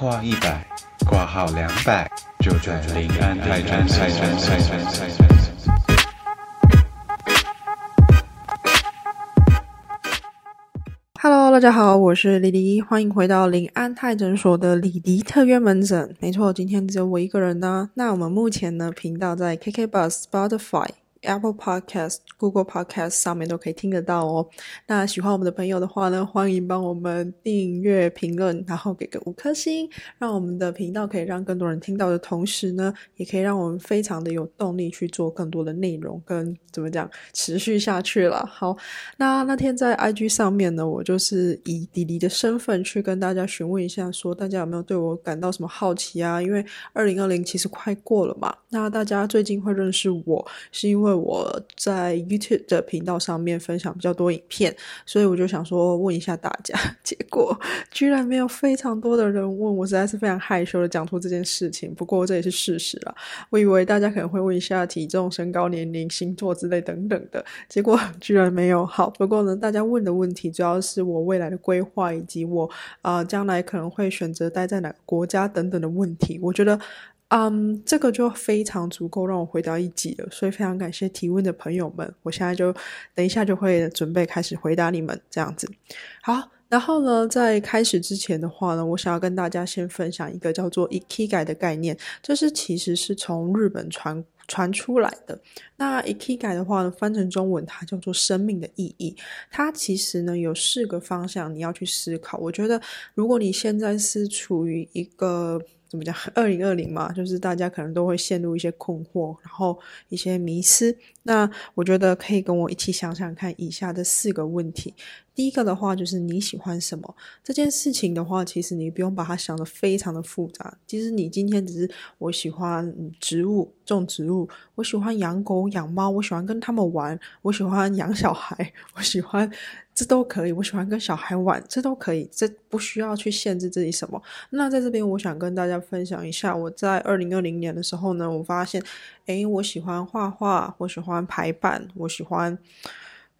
话一百，挂号两百，就在临安泰诊所。Hello，大家好，我是李黎，欢迎回到临安泰诊所的李黎特约门诊。没错，今天只有我一个人呢。那我们目前呢，频道在 KK Bus、Spotify。Apple Podcast、Google Podcast 上面都可以听得到哦。那喜欢我们的朋友的话呢，欢迎帮我们订阅、评论，然后给个五颗星，让我们的频道可以让更多人听到的同时呢，也可以让我们非常的有动力去做更多的内容，跟怎么讲持续下去了。好，那那天在 IG 上面呢，我就是以迪迪的身份去跟大家询问一下，说大家有没有对我感到什么好奇啊？因为二零二零其实快过了嘛，那大家最近会认识我是因为。我在 YouTube 的频道上面分享比较多影片，所以我就想说问一下大家，结果居然没有非常多的人问我，实在是非常害羞的讲出这件事情。不过这也是事实了，我以为大家可能会问一下体重、身高、年龄、星座之类等等的，结果 居然没有。好，不过呢，大家问的问题主要是我未来的规划以及我啊将来可能会选择待在哪个国家等等的问题，我觉得。嗯，这个就非常足够让我回答一集了，所以非常感谢提问的朋友们。我现在就等一下就会准备开始回答你们这样子。好，然后呢，在开始之前的话呢，我想要跟大家先分享一个叫做 “ikiga” 的概念，这是其实是从日本传传出来的。那 “ikiga” 的话呢，翻成中文它叫做生命的意义。它其实呢有四个方向你要去思考。我觉得如果你现在是处于一个怎么讲？二零二零嘛，就是大家可能都会陷入一些困惑，然后一些迷失。那我觉得可以跟我一起想想看以下的四个问题。第一个的话就是你喜欢什么这件事情的话，其实你不用把它想的非常的复杂。其实你今天只是我喜欢植物，种植物，我喜欢养狗养猫，我喜欢跟他们玩，我喜欢养小孩，我喜欢。这都可以，我喜欢跟小孩玩，这都可以，这不需要去限制自己什么。那在这边，我想跟大家分享一下，我在二零二零年的时候呢，我发现，诶，我喜欢画画，我喜欢排版，我喜欢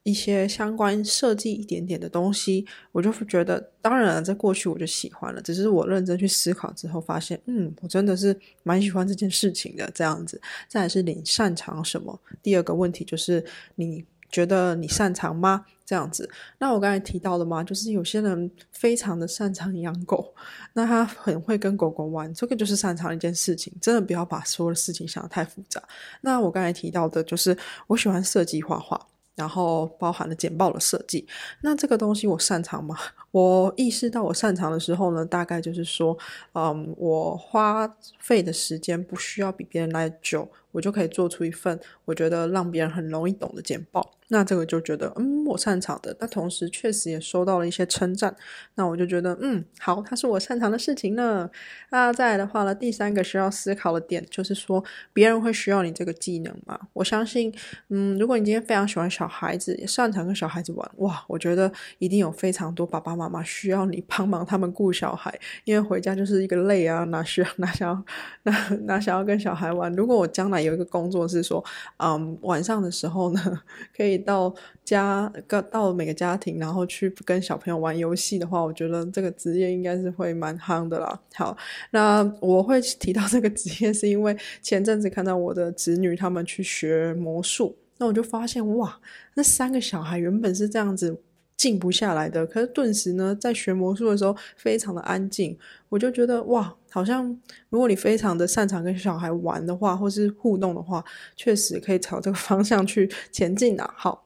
一些相关设计一点点的东西，我就觉得，当然了，在过去我就喜欢了，只是我认真去思考之后，发现，嗯，我真的是蛮喜欢这件事情的。这样子，再来是你擅长什么？第二个问题就是你。觉得你擅长吗？这样子，那我刚才提到的嘛，就是有些人非常的擅长养狗，那他很会跟狗狗玩，这个就是擅长一件事情。真的不要把所有的事情想得太复杂。那我刚才提到的就是我喜欢设计画画，然后包含了简报的设计。那这个东西我擅长吗？我意识到我擅长的时候呢，大概就是说，嗯，我花费的时间不需要比别人来久。我就可以做出一份我觉得让别人很容易懂的简报，那这个就觉得嗯我擅长的，那同时确实也收到了一些称赞，那我就觉得嗯好，它是我擅长的事情呢。那再来的话呢，第三个需要思考的点就是说，别人会需要你这个技能吗？我相信，嗯，如果你今天非常喜欢小孩子，也擅长跟小孩子玩，哇，我觉得一定有非常多爸爸妈妈需要你帮忙他们顾小孩，因为回家就是一个累啊，哪需要哪想要 哪哪想要跟小孩玩。如果我将来有一个工作是说，嗯，晚上的时候呢，可以到家，到每个家庭，然后去跟小朋友玩游戏的话，我觉得这个职业应该是会蛮夯的啦。好，那我会提到这个职业，是因为前阵子看到我的侄女他们去学魔术，那我就发现哇，那三个小孩原本是这样子。静不下来的，可是顿时呢，在学魔术的时候非常的安静，我就觉得哇，好像如果你非常的擅长跟小孩玩的话，或是互动的话，确实可以朝这个方向去前进啊。好，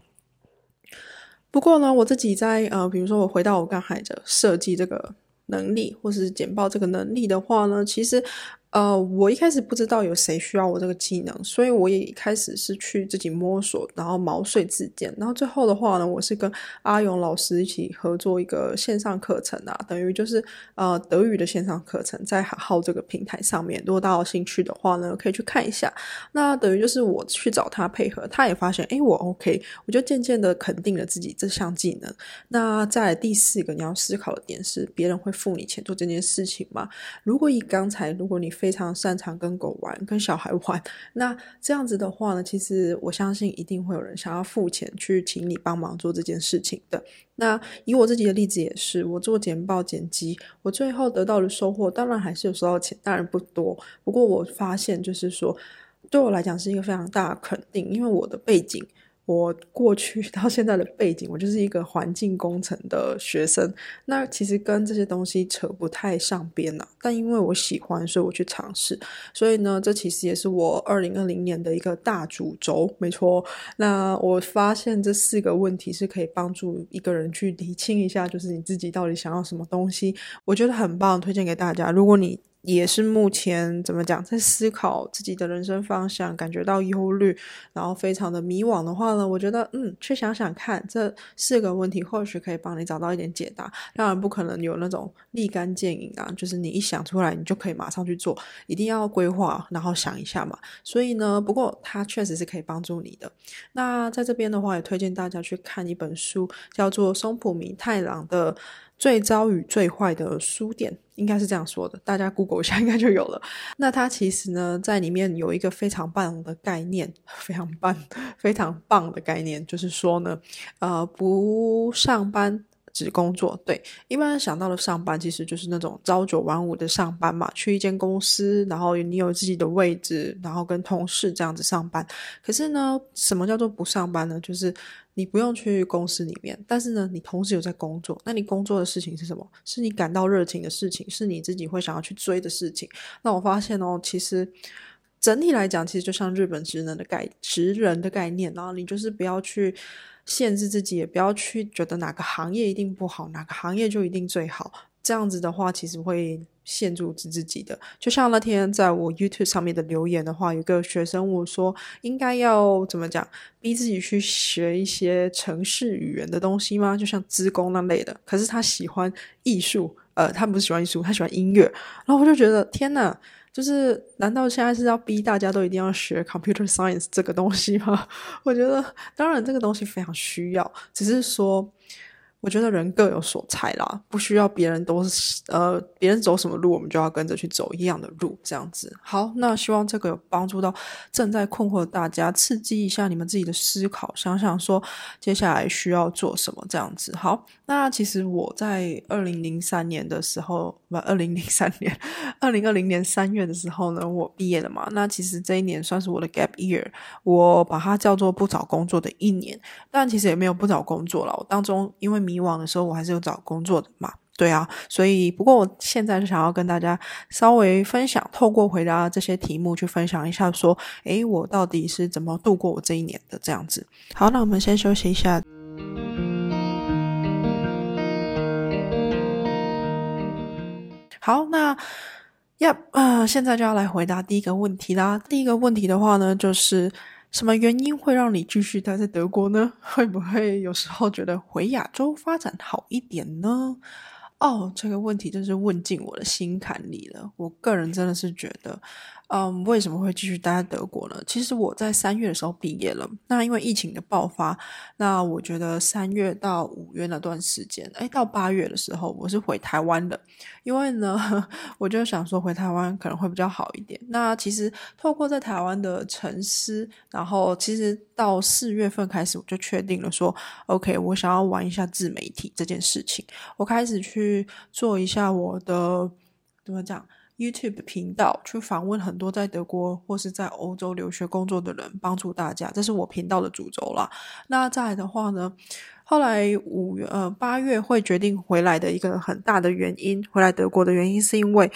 不过呢，我自己在呃，比如说我回到我刚才的设计这个能力，或是简报这个能力的话呢，其实。呃，我一开始不知道有谁需要我这个技能，所以我也一开始是去自己摸索，然后毛遂自荐。然后最后的话呢，我是跟阿勇老师一起合作一个线上课程啊，等于就是呃德语的线上课程，在好好这个平台上面，如果大家有兴趣的话呢，可以去看一下。那等于就是我去找他配合，他也发现哎我 OK，我就渐渐的肯定了自己这项技能。那在第四个你要思考的点是，别人会付你钱做这件事情吗？如果以刚才如果你。非常擅长跟狗玩、跟小孩玩。那这样子的话呢，其实我相信一定会有人想要付钱去请你帮忙做这件事情的。那以我自己的例子也是，我做简报剪辑，我最后得到的收获，当然还是有收到钱，当然不多。不过我发现，就是说，对我来讲是一个非常大的肯定，因为我的背景。我过去 到现在的背景，我就是一个环境工程的学生。那其实跟这些东西扯不太上边呐。但因为我喜欢，所以我去尝试。所以呢，这其实也是我二零二零年的一个大主轴，没错。那我发现这四个问题是可以帮助一个人去理清一下，就是你自己到底想要什么东西。我觉得很棒，推荐给大家。如果你也是目前怎么讲，在思考自己的人生方向，感觉到忧虑，然后非常的迷惘的话呢，我觉得，嗯，去想想看这四个问题，或许可以帮你找到一点解答。当然不可能有那种立竿见影啊，就是你一想出来，你就可以马上去做，一定要规划，然后想一下嘛。所以呢，不过它确实是可以帮助你的。那在这边的话，也推荐大家去看一本书，叫做松浦弥太郎的。最糟与最坏的书店应该是这样说的，大家 Google 一下应该就有了。那它其实呢，在里面有一个非常棒的概念，非常棒、非常棒的概念，就是说呢，呃，不上班只工作。对，一般想到的上班，其实就是那种朝九晚五的上班嘛，去一间公司，然后你有自己的位置，然后跟同事这样子上班。可是呢，什么叫做不上班呢？就是你不用去公司里面，但是呢，你同时有在工作。那你工作的事情是什么？是你感到热情的事情，是你自己会想要去追的事情。那我发现哦，其实整体来讲，其实就像日本职能的概职人的概念，然后你就是不要去限制自己，也不要去觉得哪个行业一定不好，哪个行业就一定最好。这样子的话，其实会。限制自己的，就像那天在我 YouTube 上面的留言的话，有个学生我说应该要怎么讲，逼自己去学一些城市语言的东西吗？就像资工那类的。可是他喜欢艺术，呃，他不是喜欢艺术，他喜欢音乐。然后我就觉得天呐，就是难道现在是要逼大家都一定要学 Computer Science 这个东西吗？我觉得当然这个东西非常需要，只是说。我觉得人各有所才啦，不需要别人都是呃，别人走什么路，我们就要跟着去走一样的路，这样子。好，那希望这个有帮助到正在困惑大家，刺激一下你们自己的思考，想想说接下来需要做什么，这样子。好，那其实我在二零零三年的时候，不，二零零三年，二零二零年三月的时候呢，我毕业了嘛。那其实这一年算是我的 gap year，我把它叫做不找工作的一年，但其实也没有不找工作了。我当中因为迷惘的时候，我还是有找工作的嘛，对啊，所以不过我现在就想要跟大家稍微分享，透过回答这些题目去分享一下，说，诶，我到底是怎么度过我这一年的这样子。好，那我们先休息一下。好，那要，呃，现在就要来回答第一个问题啦。第一个问题的话呢，就是。什么原因会让你继续待在德国呢？会不会有时候觉得回亚洲发展好一点呢？哦，这个问题真是问进我的心坎里了。我个人真的是觉得。嗯，为什么会继续待在德国呢？其实我在三月的时候毕业了。那因为疫情的爆发，那我觉得三月到五月那段时间，哎，到八月的时候，我是回台湾的。因为呢，我就想说回台湾可能会比较好一点。那其实透过在台湾的沉思，然后其实到四月份开始，我就确定了说，OK，我想要玩一下自媒体这件事情。我开始去做一下我的怎么讲？YouTube 频道去访问很多在德国或是在欧洲留学工作的人，帮助大家，这是我频道的主轴啦。那再来的话呢，后来五月呃八月会决定回来的一个很大的原因，回来德国的原因是因为。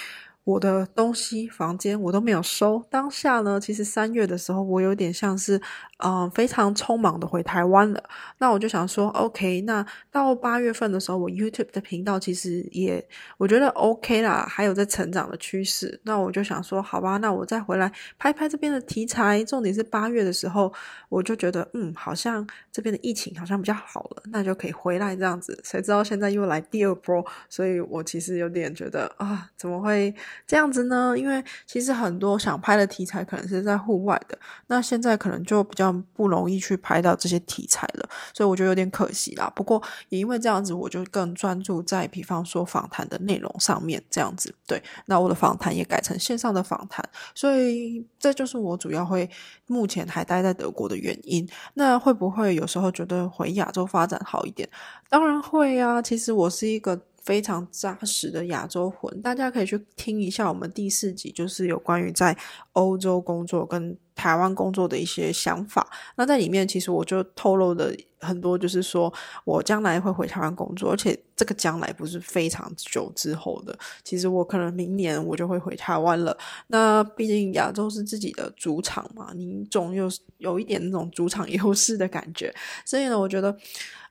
我的东西房间我都没有收。当下呢，其实三月的时候，我有点像是，嗯，非常匆忙的回台湾了。那我就想说，OK，那到八月份的时候，我 YouTube 的频道其实也我觉得 OK 啦，还有在成长的趋势。那我就想说，好吧，那我再回来拍拍这边的题材。重点是八月的时候，我就觉得，嗯，好像这边的疫情好像比较好了，那就可以回来这样子。谁知道现在又来第二波，所以我其实有点觉得啊，怎么会？这样子呢，因为其实很多想拍的题材可能是在户外的，那现在可能就比较不容易去拍到这些题材了，所以我觉得有点可惜啦。不过也因为这样子，我就更专注在比方说访谈的内容上面，这样子对。那我的访谈也改成线上的访谈，所以这就是我主要会目前还待在德国的原因。那会不会有时候觉得回亚洲发展好一点？当然会啊。其实我是一个。非常扎实的亚洲魂，大家可以去听一下我们第四集，就是有关于在欧洲工作跟台湾工作的一些想法。那在里面，其实我就透露的很多，就是说我将来会回台湾工作，而且这个将来不是非常久之后的。其实我可能明年我就会回台湾了。那毕竟亚洲是自己的主场嘛，你总有有一点那种主场优势的感觉。所以呢，我觉得。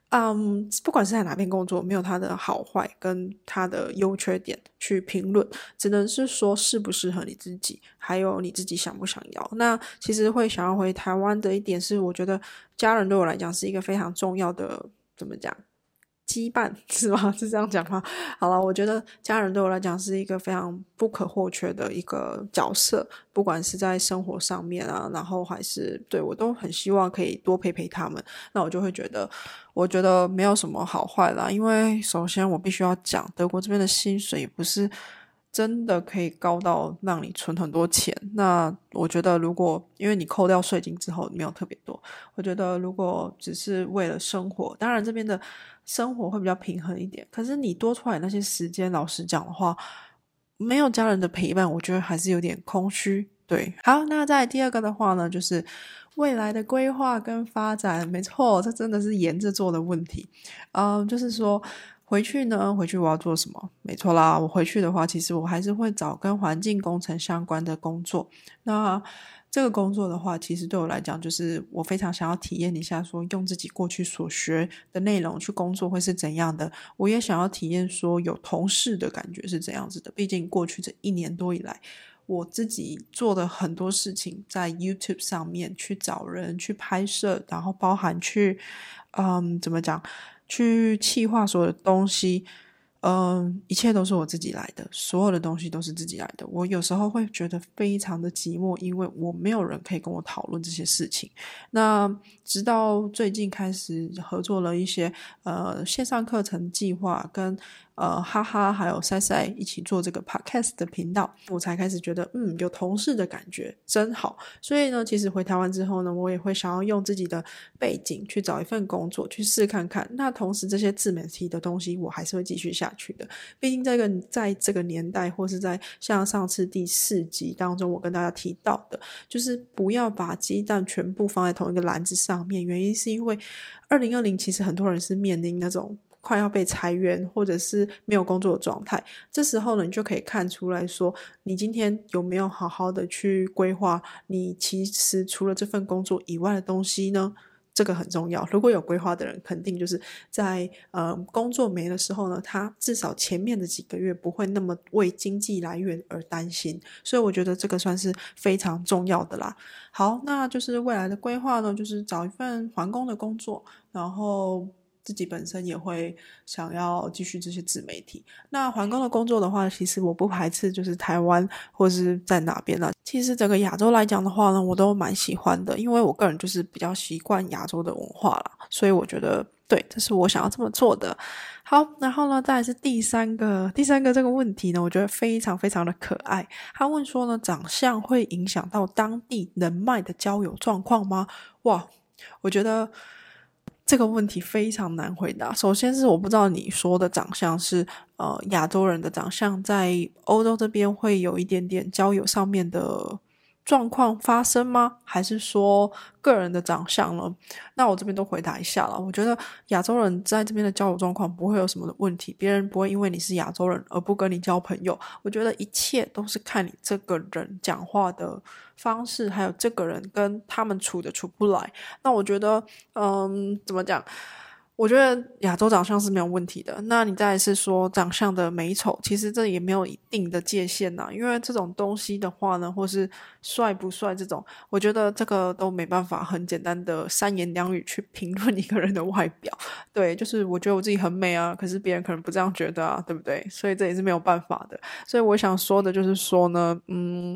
嗯，不管是在哪边工作，没有它的好坏跟它的优缺点去评论，只能是说适不适合你自己，还有你自己想不想要。那其实会想要回台湾的一点是，我觉得家人对我来讲是一个非常重要的，怎么讲？羁绊 是吗？是这样讲吗？好了，我觉得家人对我来讲是一个非常不可或缺的一个角色，不管是在生活上面啊，然后还是对我都很希望可以多陪陪他们。那我就会觉得，我觉得没有什么好坏啦，因为首先我必须要讲，德国这边的薪水也不是。真的可以高到让你存很多钱。那我觉得，如果因为你扣掉税金之后没有特别多，我觉得如果只是为了生活，当然这边的生活会比较平衡一点。可是你多出来那些时间，老实讲的话，没有家人的陪伴，我觉得还是有点空虚。对，好，那在第二个的话呢，就是未来的规划跟发展。没错，这真的是沿着做的问题。嗯，就是说。回去呢？回去我要做什么？没错啦，我回去的话，其实我还是会找跟环境工程相关的工作。那这个工作的话，其实对我来讲，就是我非常想要体验一下，说用自己过去所学的内容去工作会是怎样的。我也想要体验说有同事的感觉是怎样子的。毕竟过去这一年多以来，我自己做的很多事情，在 YouTube 上面去找人去拍摄，然后包含去，嗯，怎么讲？去气化所有的东西，嗯，一切都是我自己来的，所有的东西都是自己来的。我有时候会觉得非常的寂寞，因为我没有人可以跟我讨论这些事情。那直到最近开始合作了一些呃线上课程计划跟。呃，哈哈，还有赛赛一起做这个 podcast 的频道，我才开始觉得，嗯，有同事的感觉真好。所以呢，其实回台湾之后呢，我也会想要用自己的背景去找一份工作，去试看看。那同时，这些自媒体的东西，我还是会继续下去的。毕竟，这个在这个年代，或是在像上次第四集当中，我跟大家提到的，就是不要把鸡蛋全部放在同一个篮子上面。原因是因为二零二零，其实很多人是面临那种。快要被裁员，或者是没有工作的状态，这时候呢，你就可以看出来说，你今天有没有好好的去规划你其实除了这份工作以外的东西呢？这个很重要。如果有规划的人，肯定就是在呃工作没的时候呢，他至少前面的几个月不会那么为经济来源而担心。所以我觉得这个算是非常重要的啦。好，那就是未来的规划呢，就是找一份环工的工作，然后。自己本身也会想要继续这些自媒体。那环工的工作的话，其实我不排斥，就是台湾或是在哪边呢？其实整个亚洲来讲的话呢，我都蛮喜欢的，因为我个人就是比较习惯亚洲的文化啦，所以我觉得对，这是我想要这么做的。好，然后呢，再来是第三个，第三个这个问题呢，我觉得非常非常的可爱。他问说呢，长相会影响到当地人脉的交友状况吗？哇，我觉得。这个问题非常难回答。首先是我不知道你说的长相是呃亚洲人的长相，在欧洲这边会有一点点交友上面的。状况发生吗？还是说个人的长相呢？那我这边都回答一下了。我觉得亚洲人在这边的交友状况不会有什么的问题，别人不会因为你是亚洲人而不跟你交朋友。我觉得一切都是看你这个人讲话的方式，还有这个人跟他们处的处不来。那我觉得，嗯，怎么讲？我觉得亚洲长相是没有问题的。那你再是说长相的美丑，其实这也没有一定的界限呐。因为这种东西的话呢，或是帅不帅这种，我觉得这个都没办法很简单的三言两语去评论一个人的外表。对，就是我觉得我自己很美啊，可是别人可能不这样觉得啊，对不对？所以这也是没有办法的。所以我想说的就是说呢，嗯，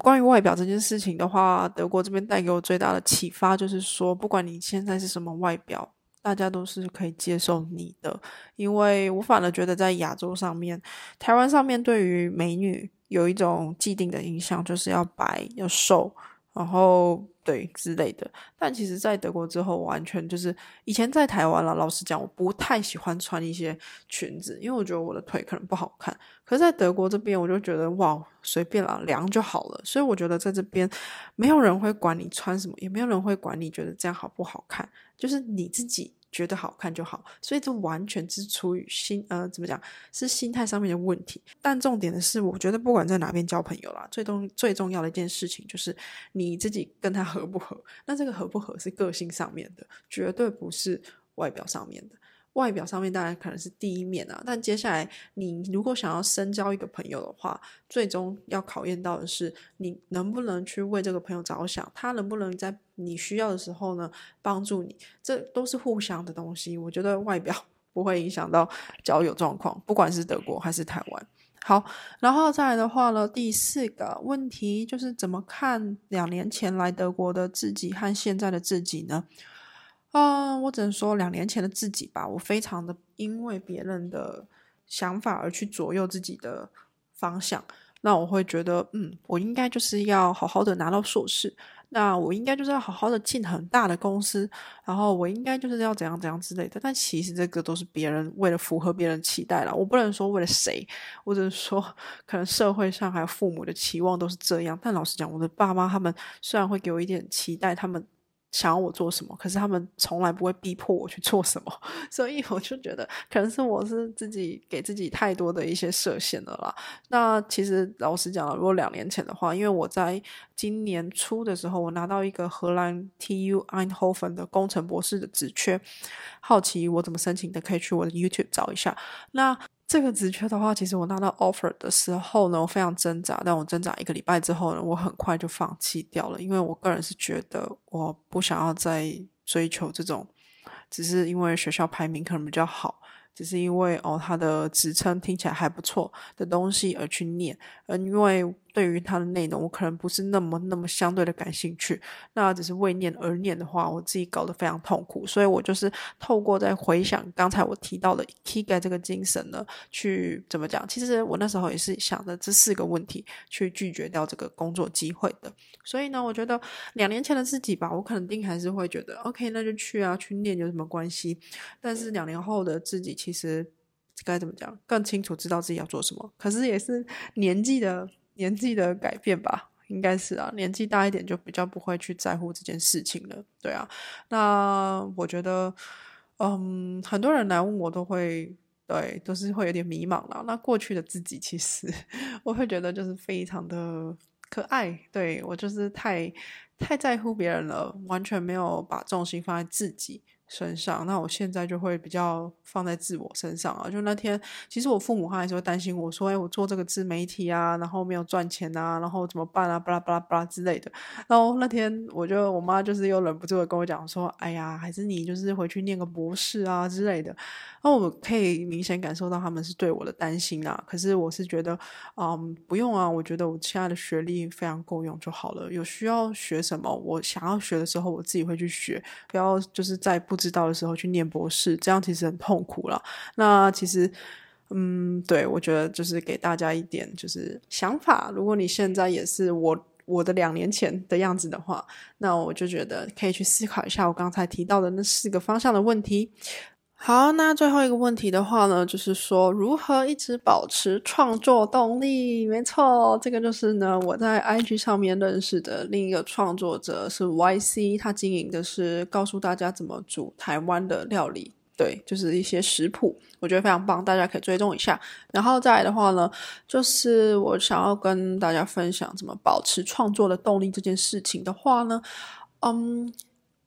关于外表这件事情的话，德国这边带给我最大的启发就是说，不管你现在是什么外表。大家都是可以接受你的，因为我反而觉得在亚洲上面，台湾上面对于美女有一种既定的印象，就是要白要瘦，然后对之类的。但其实，在德国之后，完全就是以前在台湾了。老实讲，我不太喜欢穿一些裙子，因为我觉得我的腿可能不好看。可是在德国这边，我就觉得哇，随便啦，凉就好了。所以我觉得在这边，没有人会管你穿什么，也没有人会管你觉得这样好不好看。就是你自己觉得好看就好，所以这完全是出于心呃怎么讲是心态上面的问题。但重点的是，我觉得不管在哪边交朋友啦，最重最重要的一件事情就是你自己跟他合不合。那这个合不合是个性上面的，绝对不是外表上面的。外表上面当然可能是第一面啊，但接下来你如果想要深交一个朋友的话，最终要考验到的是你能不能去为这个朋友着想，他能不能在你需要的时候呢帮助你，这都是互相的东西。我觉得外表 不会影响到交友状况，不管是德国还是台湾。好，然后再来的话呢，第四个问题就是怎么看两年前来德国的自己和现在的自己呢？嗯，我只能说两年前的自己吧，我非常的因为别人的想法而去左右自己的方向。那我会觉得，嗯，我应该就是要好好的拿到硕士，那我应该就是要好好的进很大的公司，然后我应该就是要怎样怎样之类的。但其实这个都是别人为了符合别人期待了，我不能说为了谁，我只是说可能社会上还有父母的期望都是这样。但老实讲，我的爸妈他们虽然会给我一点期待，他们。想要我做什么，可是他们从来不会逼迫我去做什么，所以我就觉得可能是我是自己给自己太多的一些设限了啦。那其实老实讲，如果两年前的话，因为我在今年初的时候，我拿到一个荷兰 TU Eindhoven 的工程博士的职缺，好奇我怎么申请的，可以去我的 YouTube 找一下。那这个职缺的话，其实我拿到 offer 的时候呢，我非常挣扎。但我挣扎一个礼拜之后呢，我很快就放弃掉了，因为我个人是觉得我不想要再追求这种，只是因为学校排名可能比较好。只是因为哦，他的职称听起来还不错的东西而去念，嗯，因为对于它的内容，我可能不是那么那么相对的感兴趣。那只是为念而念的话，我自己搞得非常痛苦。所以我就是透过在回想刚才我提到的 k i g a 这个精神呢，去怎么讲？其实我那时候也是想着这四个问题去拒绝掉这个工作机会的。所以呢，我觉得两年前的自己吧，我肯定还是会觉得 OK，那就去啊，去念有什么关系？但是两年后的自己。其实该怎么讲，更清楚知道自己要做什么。可是也是年纪的年纪的改变吧，应该是啊，年纪大一点就比较不会去在乎这件事情了。对啊，那我觉得，嗯，很多人来问我都会，对，都是会有点迷茫了。那过去的自己，其实 我会觉得就是非常的可爱。对我就是太太在乎别人了，完全没有把重心放在自己。身上，那我现在就会比较放在自我身上啊。就那天，其实我父母他还是会担心我说：“哎，我做这个自媒体啊，然后没有赚钱啊，然后怎么办啊？巴拉巴拉巴拉之类的。”然后那天，我就我妈就是又忍不住的跟我讲说：“哎呀，还是你就是回去念个博士啊之类的。”那我可以明显感受到他们是对我的担心啊。可是我是觉得，嗯，不用啊，我觉得我现在的学历非常够用就好了。有需要学什么，我想要学的时候，我自己会去学，不要就是在不。不知道的时候去念博士，这样其实很痛苦了。那其实，嗯，对我觉得就是给大家一点就是想法。如果你现在也是我我的两年前的样子的话，那我就觉得可以去思考一下我刚才提到的那四个方向的问题。好，那最后一个问题的话呢，就是说如何一直保持创作动力？没错，这个就是呢，我在 IG 上面认识的另一个创作者是 YC，他经营的是告诉大家怎么煮台湾的料理，对，就是一些食谱，我觉得非常棒，大家可以追踪一下。然后再来的话呢，就是我想要跟大家分享怎么保持创作的动力这件事情的话呢，嗯。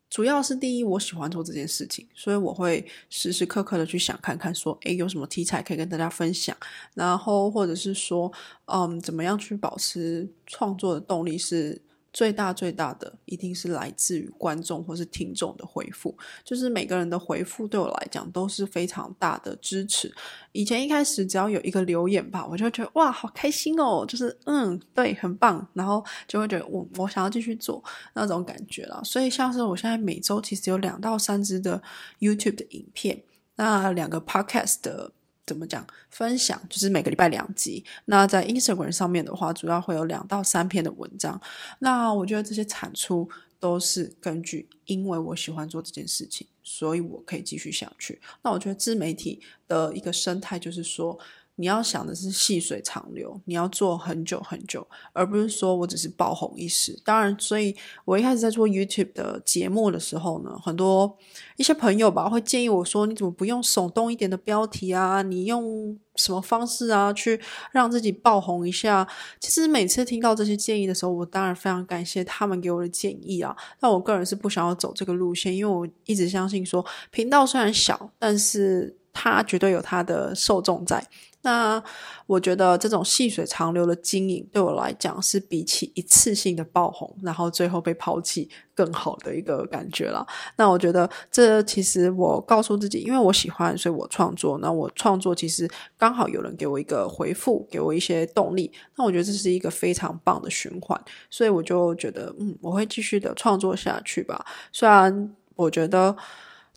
主要是第一，我喜欢做这件事情，所以我会时时刻刻的去想看看，说，诶，有什么题材可以跟大家分享，然后或者是说，嗯，怎么样去保持创作的动力是。最大最大的一定是来自于观众或是听众的回复，就是每个人的回复对我来讲都是非常大的支持。以前一开始只要有一个留言吧，我就觉得哇，好开心哦，就是嗯，对，很棒，然后就会觉得我我想要继续做那种感觉了。所以像是我现在每周其实有两到三支的 YouTube 的影片，那两个 Podcast 的。怎么讲？分享就是每个礼拜两集。那在 Instagram 上面的话，主要会有两到三篇的文章。那我觉得这些产出都是根据，因为我喜欢做这件事情，所以我可以继续下去。那我觉得自媒体的一个生态就是说。你要想的是细水长流，你要做很久很久，而不是说我只是爆红一时。当然，所以我一开始在做 YouTube 的节目的时候呢，很多一些朋友吧会建议我说：“你怎么不用耸动一点的标题啊？你用什么方式啊，去让自己爆红一下？”其实每次听到这些建议的时候，我当然非常感谢他们给我的建议啊。但我个人是不想要走这个路线，因为我一直相信说，频道虽然小，但是它绝对有它的受众在。那我觉得这种细水长流的经营，对我来讲是比起一次性的爆红，然后最后被抛弃更好的一个感觉了。那我觉得这其实我告诉自己，因为我喜欢，所以我创作。那我创作其实刚好有人给我一个回复，给我一些动力。那我觉得这是一个非常棒的循环，所以我就觉得，嗯，我会继续的创作下去吧。虽然我觉得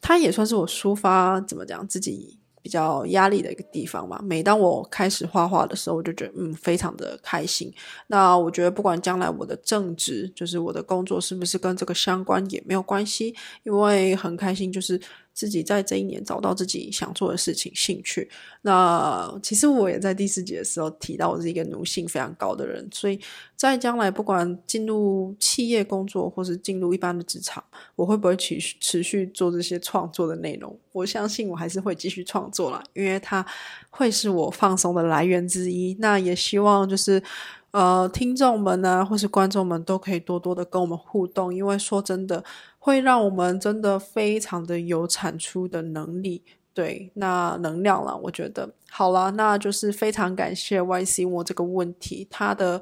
它也算是我抒发怎么讲自己。比较压力的一个地方嘛。每当我开始画画的时候，我就觉得嗯，非常的开心。那我觉得不管将来我的正职，就是我的工作是不是跟这个相关，也没有关系，因为很开心，就是。自己在这一年找到自己想做的事情、兴趣。那其实我也在第四节的时候提到，我是一个奴性非常高的人，所以在将来不管进入企业工作，或是进入一般的职场，我会不会持续持续做这些创作的内容？我相信我还是会继续创作啦，因为它会是我放松的来源之一。那也希望就是呃，听众们呢，或是观众们都可以多多的跟我们互动，因为说真的。会让我们真的非常的有产出的能力，对，那能量了，我觉得好了，那就是非常感谢 Y C 我这个问题，他的。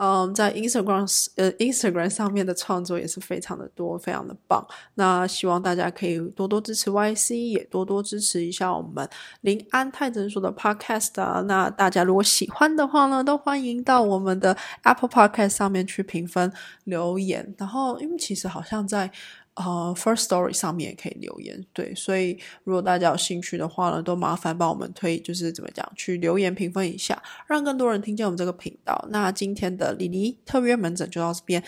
嗯，在 Instagram 呃 Instagram 上面的创作也是非常的多，非常的棒。那希望大家可以多多支持 YC，也多多支持一下我们林安泰诊所的 Podcast。那大家如果喜欢的话呢，都欢迎到我们的 Apple Podcast 上面去评分留言。然后，因为其实好像在。呃，First Story 上面也可以留言，对，所以如果大家有兴趣的话呢，都麻烦帮我们推，就是怎么讲，去留言评分一下，让更多人听见我们这个频道。那今天的李黎特约门诊就到这边，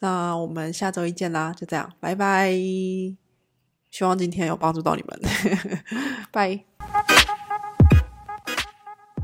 那我们下周一见啦，就这样，拜拜。希望今天有帮助到你们，拜。